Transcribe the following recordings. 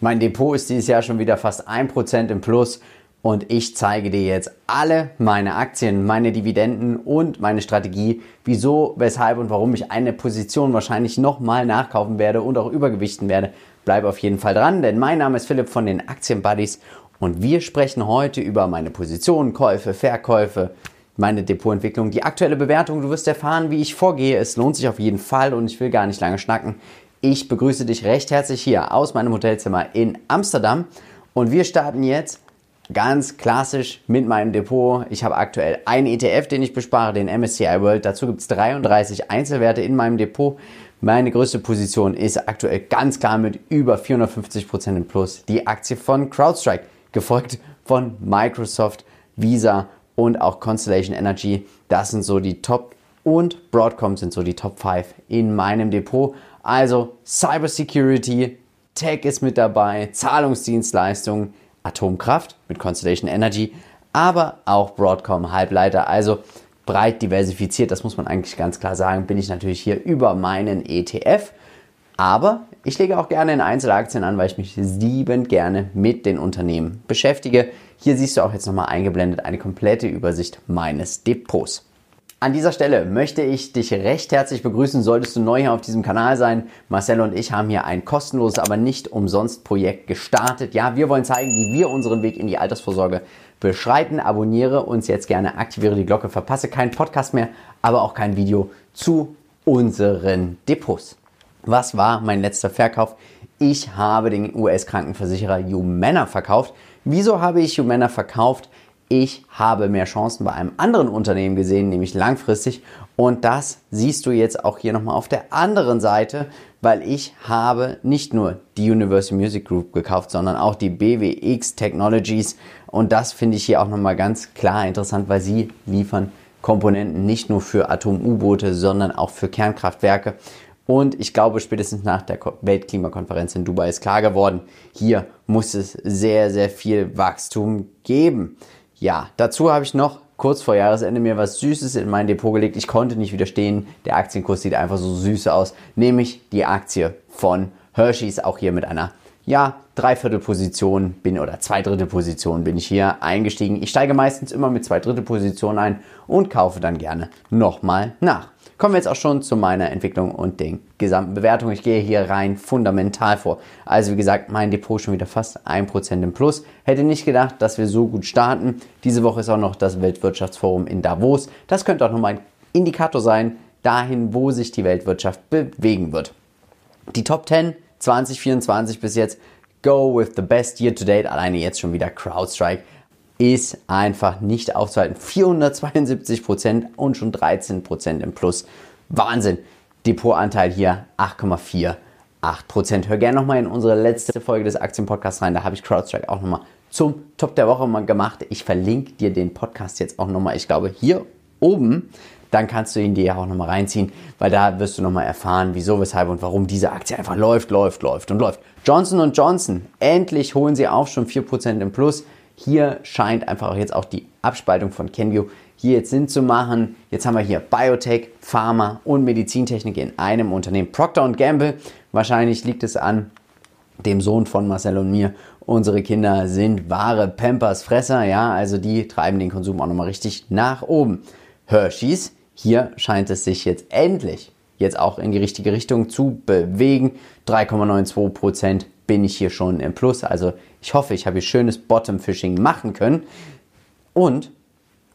Mein Depot ist dieses Jahr schon wieder fast 1% im Plus und ich zeige dir jetzt alle meine Aktien, meine Dividenden und meine Strategie, wieso, weshalb und warum ich eine Position wahrscheinlich nochmal nachkaufen werde und auch übergewichten werde. Bleib auf jeden Fall dran, denn mein Name ist Philipp von den Aktienbuddies und wir sprechen heute über meine Positionen, Käufe, Verkäufe, meine Depotentwicklung, die aktuelle Bewertung. Du wirst erfahren, wie ich vorgehe. Es lohnt sich auf jeden Fall und ich will gar nicht lange schnacken. Ich begrüße dich recht herzlich hier aus meinem Hotelzimmer in Amsterdam und wir starten jetzt ganz klassisch mit meinem Depot. Ich habe aktuell einen ETF, den ich bespare, den MSCI World. Dazu gibt es 33 Einzelwerte in meinem Depot. Meine größte Position ist aktuell ganz klar mit über 450% im Plus die Aktie von CrowdStrike, gefolgt von Microsoft, Visa und auch Constellation Energy. Das sind so die Top und Broadcom sind so die Top 5 in meinem Depot. Also Cybersecurity, Tech ist mit dabei, Zahlungsdienstleistungen, Atomkraft mit Constellation Energy, aber auch Broadcom Halbleiter. Also breit diversifiziert, das muss man eigentlich ganz klar sagen, bin ich natürlich hier über meinen ETF. Aber ich lege auch gerne in Einzelaktien an, weil ich mich liebend gerne mit den Unternehmen beschäftige. Hier siehst du auch jetzt nochmal eingeblendet eine komplette Übersicht meines Depots. An dieser Stelle möchte ich dich recht herzlich begrüßen, solltest du neu hier auf diesem Kanal sein. Marcel und ich haben hier ein kostenloses, aber nicht umsonst Projekt gestartet. Ja, wir wollen zeigen, wie wir unseren Weg in die Altersvorsorge beschreiten. Abonniere uns jetzt gerne, aktiviere die Glocke, verpasse keinen Podcast mehr, aber auch kein Video zu unseren Depots. Was war mein letzter Verkauf? Ich habe den US-Krankenversicherer Humana verkauft. Wieso habe ich Humana verkauft? Ich habe mehr Chancen bei einem anderen Unternehmen gesehen, nämlich langfristig. Und das siehst du jetzt auch hier nochmal auf der anderen Seite, weil ich habe nicht nur die Universal Music Group gekauft, sondern auch die BWX Technologies. Und das finde ich hier auch nochmal ganz klar interessant, weil sie liefern Komponenten nicht nur für Atom-U-Boote, sondern auch für Kernkraftwerke. Und ich glaube, spätestens nach der Weltklimakonferenz in Dubai ist klar geworden, hier muss es sehr, sehr viel Wachstum geben. Ja, dazu habe ich noch kurz vor Jahresende mir was Süßes in mein Depot gelegt. Ich konnte nicht widerstehen. Der Aktienkurs sieht einfach so süß aus. Nämlich die Aktie von Hershey's, auch hier mit einer, ja, Dreiviertelposition bin oder Zweidrittelposition bin ich hier eingestiegen. Ich steige meistens immer mit Zweidrittelposition ein und kaufe dann gerne nochmal nach. Kommen wir jetzt auch schon zu meiner Entwicklung und den gesamten Bewertungen. Ich gehe hier rein fundamental vor. Also wie gesagt, mein Depot schon wieder fast 1% im Plus. Hätte nicht gedacht, dass wir so gut starten. Diese Woche ist auch noch das Weltwirtschaftsforum in Davos. Das könnte auch nochmal ein Indikator sein, dahin, wo sich die Weltwirtschaft bewegen wird. Die Top 10 2024 bis jetzt. Go with the best year to date. Alleine jetzt schon wieder CrowdStrike ist einfach nicht aufzuhalten. 472% und schon 13% im Plus. Wahnsinn. Depotanteil hier 8,48% Hör gerne nochmal in unsere letzte Folge des Aktienpodcasts rein. Da habe ich CrowdStrike auch nochmal zum Top der Woche mal gemacht. Ich verlinke dir den Podcast jetzt auch nochmal, ich glaube, hier oben. Dann kannst du ihn dir auch nochmal reinziehen, weil da wirst du nochmal erfahren, wieso, weshalb und warum diese Aktie einfach läuft, läuft, läuft und läuft. Johnson Johnson, endlich holen sie auch schon 4% im Plus. Hier scheint einfach jetzt auch die Abspaltung von Kenview hier jetzt Sinn zu machen. Jetzt haben wir hier Biotech, Pharma und Medizintechnik in einem Unternehmen. Procter Gamble, wahrscheinlich liegt es an dem Sohn von Marcel und mir. Unsere Kinder sind wahre Pampers-Fresser, ja, also die treiben den Konsum auch nochmal richtig nach oben. Hershey's, hier scheint es sich jetzt endlich jetzt auch in die richtige Richtung zu bewegen. 3,92% bin ich hier schon im Plus. Also ich hoffe, ich habe hier schönes Bottom-Fishing machen können. Und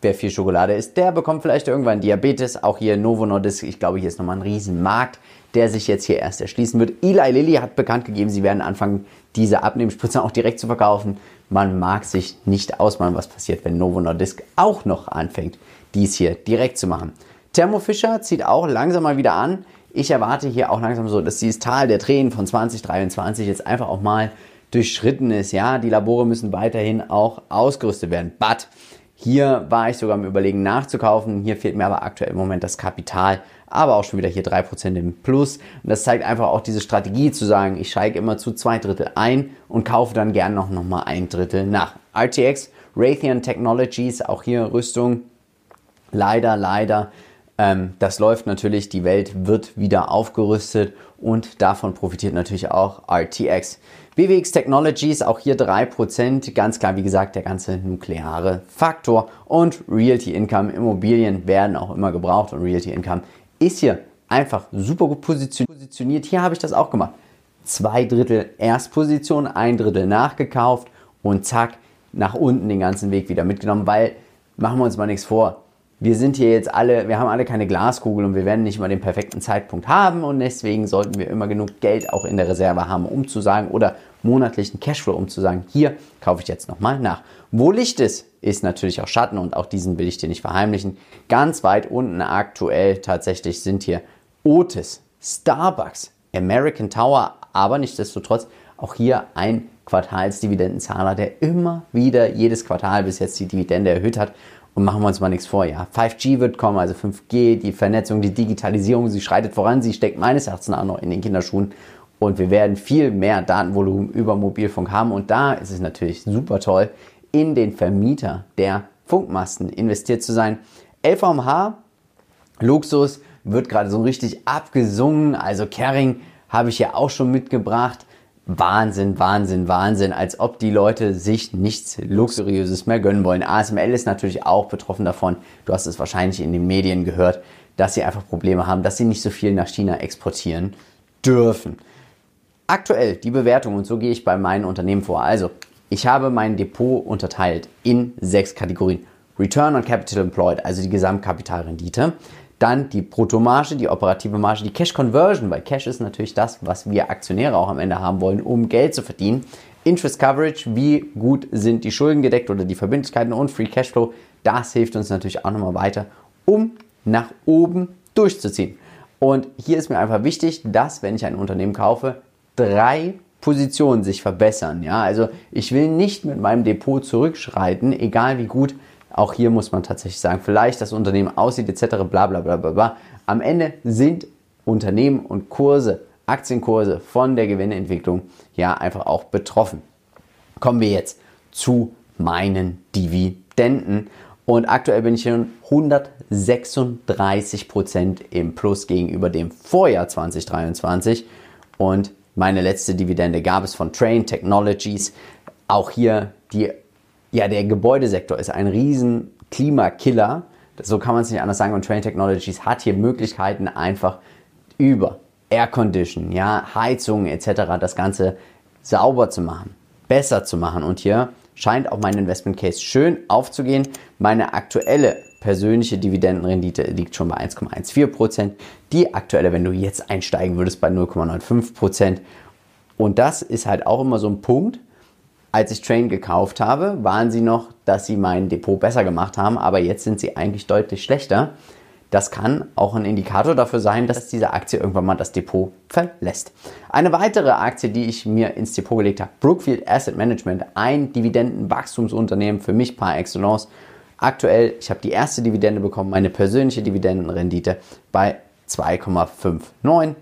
wer viel Schokolade isst, der bekommt vielleicht irgendwann Diabetes. Auch hier Novo Nordisk, ich glaube, hier ist nochmal ein Riesenmarkt, der sich jetzt hier erst erschließen wird. Eli Lilly hat bekannt gegeben, sie werden anfangen, diese Abnehmspritzen auch direkt zu verkaufen. Man mag sich nicht ausmalen, was passiert, wenn Novo Nordisk auch noch anfängt, dies hier direkt zu machen. Thermo Fisher zieht auch langsam mal wieder an. Ich erwarte hier auch langsam so, dass dieses Tal der Tränen von 2023 jetzt einfach auch mal durchschritten ist. Ja, die Labore müssen weiterhin auch ausgerüstet werden. But hier war ich sogar am Überlegen nachzukaufen. Hier fehlt mir aber aktuell im Moment das Kapital, aber auch schon wieder hier 3% im Plus. Und das zeigt einfach auch diese Strategie zu sagen, ich steige immer zu zwei Drittel ein und kaufe dann gern noch, noch mal ein Drittel nach. RTX, Raytheon Technologies, auch hier Rüstung. Leider, leider ähm, das läuft natürlich, die Welt wird wieder aufgerüstet und davon profitiert natürlich auch RTX. BWX Technologies, auch hier 3%, ganz klar, wie gesagt, der ganze nukleare Faktor und Realty Income, Immobilien werden auch immer gebraucht und Realty Income ist hier einfach super gut positioniert. Hier habe ich das auch gemacht. Zwei Drittel Erstposition, ein Drittel nachgekauft und zack, nach unten den ganzen Weg wieder mitgenommen, weil machen wir uns mal nichts vor wir sind hier jetzt alle, wir haben alle keine Glaskugel und wir werden nicht immer den perfekten Zeitpunkt haben und deswegen sollten wir immer genug Geld auch in der Reserve haben, um zu sagen oder monatlichen Cashflow, um zu sagen, hier kaufe ich jetzt nochmal nach. Wo Licht ist, ist natürlich auch Schatten und auch diesen will ich dir nicht verheimlichen. Ganz weit unten aktuell tatsächlich sind hier Otis, Starbucks, American Tower, aber nichtsdestotrotz auch hier ein Quartalsdividendenzahler, der immer wieder jedes Quartal bis jetzt die Dividende erhöht hat und machen wir uns mal nichts vor, ja. 5G wird kommen, also 5G, die Vernetzung, die Digitalisierung, sie schreitet voran, sie steckt meines Erachtens auch noch in den Kinderschuhen. Und wir werden viel mehr Datenvolumen über Mobilfunk haben. Und da ist es natürlich super toll, in den Vermieter der Funkmasten investiert zu sein. LVMH, Luxus, wird gerade so richtig abgesungen. Also Kering habe ich ja auch schon mitgebracht. Wahnsinn, Wahnsinn, Wahnsinn, als ob die Leute sich nichts Luxuriöses mehr gönnen wollen. ASML ist natürlich auch betroffen davon. Du hast es wahrscheinlich in den Medien gehört, dass sie einfach Probleme haben, dass sie nicht so viel nach China exportieren dürfen. Aktuell die Bewertung und so gehe ich bei meinen Unternehmen vor. Also, ich habe mein Depot unterteilt in sechs Kategorien. Return on Capital Employed, also die Gesamtkapitalrendite. Dann die Bruttomarge, die operative Marge, die Cash Conversion, weil Cash ist natürlich das, was wir Aktionäre auch am Ende haben wollen, um Geld zu verdienen. Interest Coverage, wie gut sind die Schulden gedeckt oder die Verbindlichkeiten und Free Cashflow, das hilft uns natürlich auch nochmal weiter, um nach oben durchzuziehen. Und hier ist mir einfach wichtig, dass, wenn ich ein Unternehmen kaufe, drei Positionen sich verbessern. Ja, also ich will nicht mit meinem Depot zurückschreiten, egal wie gut auch hier muss man tatsächlich sagen, vielleicht das Unternehmen aussieht etc. bla bla bla bla bla. Am Ende sind Unternehmen und Kurse, Aktienkurse von der Gewinneentwicklung ja einfach auch betroffen. Kommen wir jetzt zu meinen Dividenden. Und aktuell bin ich schon 136 Prozent im Plus gegenüber dem Vorjahr 2023. Und meine letzte Dividende gab es von Train Technologies. Auch hier die ja, der Gebäudesektor ist ein riesen Klimakiller. So kann man es nicht anders sagen. Und Train Technologies hat hier Möglichkeiten, einfach über Air Condition, ja, Heizung etc. das Ganze sauber zu machen, besser zu machen. Und hier scheint auch mein Investment Case schön aufzugehen. Meine aktuelle persönliche Dividendenrendite liegt schon bei 1,14%. Die aktuelle, wenn du jetzt einsteigen würdest, bei 0,95%. Und das ist halt auch immer so ein Punkt, als ich Train gekauft habe, waren sie noch, dass sie mein Depot besser gemacht haben, aber jetzt sind sie eigentlich deutlich schlechter. Das kann auch ein Indikator dafür sein, dass diese Aktie irgendwann mal das Depot verlässt. Eine weitere Aktie, die ich mir ins Depot gelegt habe, Brookfield Asset Management, ein Dividendenwachstumsunternehmen für mich par excellence. Aktuell, ich habe die erste Dividende bekommen, meine persönliche Dividendenrendite bei 2,59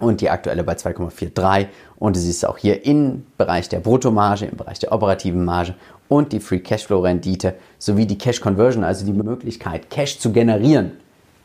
und die aktuelle bei 2,43 und du siehst auch hier im Bereich der Bruttomarge, im Bereich der operativen Marge und die Free Cashflow Rendite sowie die Cash Conversion, also die Möglichkeit Cash zu generieren.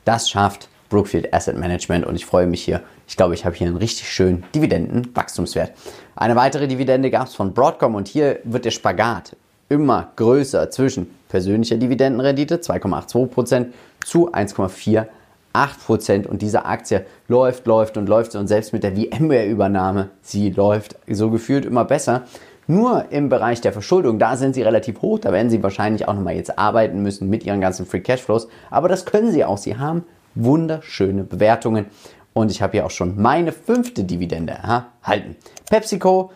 Das schafft Brookfield Asset Management und ich freue mich hier. Ich glaube, ich habe hier einen richtig schönen Dividendenwachstumswert. Eine weitere Dividende gab es von Broadcom und hier wird der Spagat immer größer zwischen persönlicher Dividendenrendite 2,82% zu 1,4 8% und diese Aktie läuft, läuft und läuft und selbst mit der VMware-Übernahme, sie läuft so gefühlt immer besser. Nur im Bereich der Verschuldung, da sind sie relativ hoch, da werden sie wahrscheinlich auch nochmal jetzt arbeiten müssen mit ihren ganzen Free Cashflows, aber das können sie auch. Sie haben wunderschöne Bewertungen und ich habe hier auch schon meine fünfte Dividende erhalten. PepsiCo,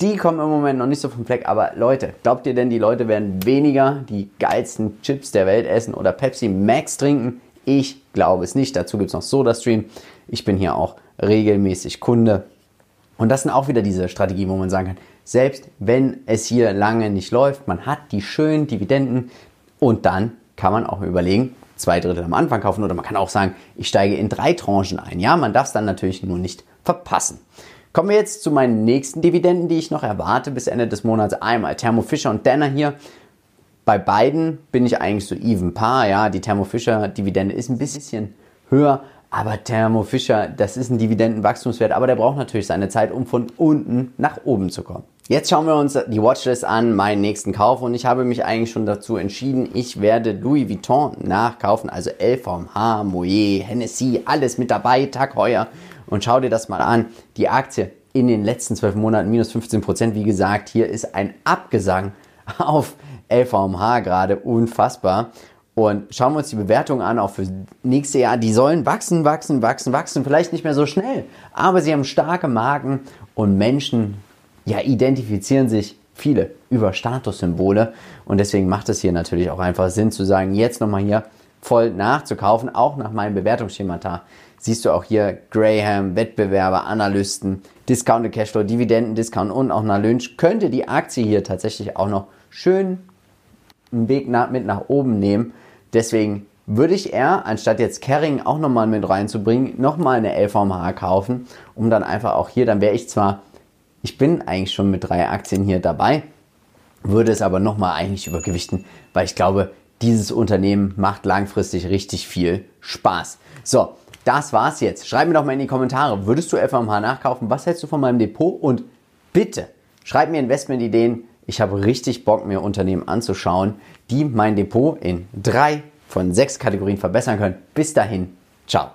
die kommen im Moment noch nicht so vom Fleck, aber Leute, glaubt ihr denn, die Leute werden weniger die geilsten Chips der Welt essen oder Pepsi Max trinken? Ich glaube es nicht. Dazu gibt es noch SodaStream. Ich bin hier auch regelmäßig Kunde. Und das sind auch wieder diese Strategien, wo man sagen kann, selbst wenn es hier lange nicht läuft, man hat die schönen Dividenden und dann kann man auch überlegen, zwei Drittel am Anfang kaufen oder man kann auch sagen, ich steige in drei Tranchen ein. Ja, man darf es dann natürlich nur nicht verpassen. Kommen wir jetzt zu meinen nächsten Dividenden, die ich noch erwarte bis Ende des Monats. Einmal Thermo Fisher und Denner hier bei beiden bin ich eigentlich so even par. Ja, die Thermo Fisher Dividende ist ein bisschen höher, Aber Thermo Fischer, das ist ein Dividendenwachstumswert, aber der braucht natürlich seine Zeit, um von unten nach oben zu kommen. Jetzt schauen wir uns die Watchlist an, meinen nächsten Kauf und ich habe mich eigentlich schon dazu entschieden, ich werde Louis Vuitton nachkaufen, also LVMH, Moet, Hennessy, alles mit dabei, Tag heuer und schau dir das mal an. Die Aktie in den letzten zwölf Monaten minus 15 Prozent, wie gesagt, hier ist ein Abgesang auf LVMH gerade unfassbar. Und schauen wir uns die Bewertung an, auch für nächstes Jahr. Die sollen wachsen, wachsen, wachsen, wachsen. Vielleicht nicht mehr so schnell, aber sie haben starke Marken und Menschen ja, identifizieren sich viele über Statussymbole. Und deswegen macht es hier natürlich auch einfach Sinn zu sagen, jetzt nochmal hier voll nachzukaufen, auch nach meinem Bewertungsschemata. Siehst du auch hier Graham, Wettbewerber, Analysten, Discounted Cashflow, Dividenden, Discount und auch nach Lynch. Könnte die Aktie hier tatsächlich auch noch schön einen Weg nach, mit nach oben nehmen. Deswegen würde ich eher, anstatt jetzt Carring auch nochmal mit reinzubringen, nochmal eine LVMH kaufen, um dann einfach auch hier, dann wäre ich zwar, ich bin eigentlich schon mit drei Aktien hier dabei, würde es aber nochmal eigentlich übergewichten, weil ich glaube, dieses Unternehmen macht langfristig richtig viel Spaß. So, das war's jetzt. Schreib mir doch mal in die Kommentare, würdest du FMH nachkaufen? Was hältst du von meinem Depot? Und bitte, schreib mir Investmentideen. Ich habe richtig Bock, mir Unternehmen anzuschauen, die mein Depot in drei von sechs Kategorien verbessern können. Bis dahin, ciao.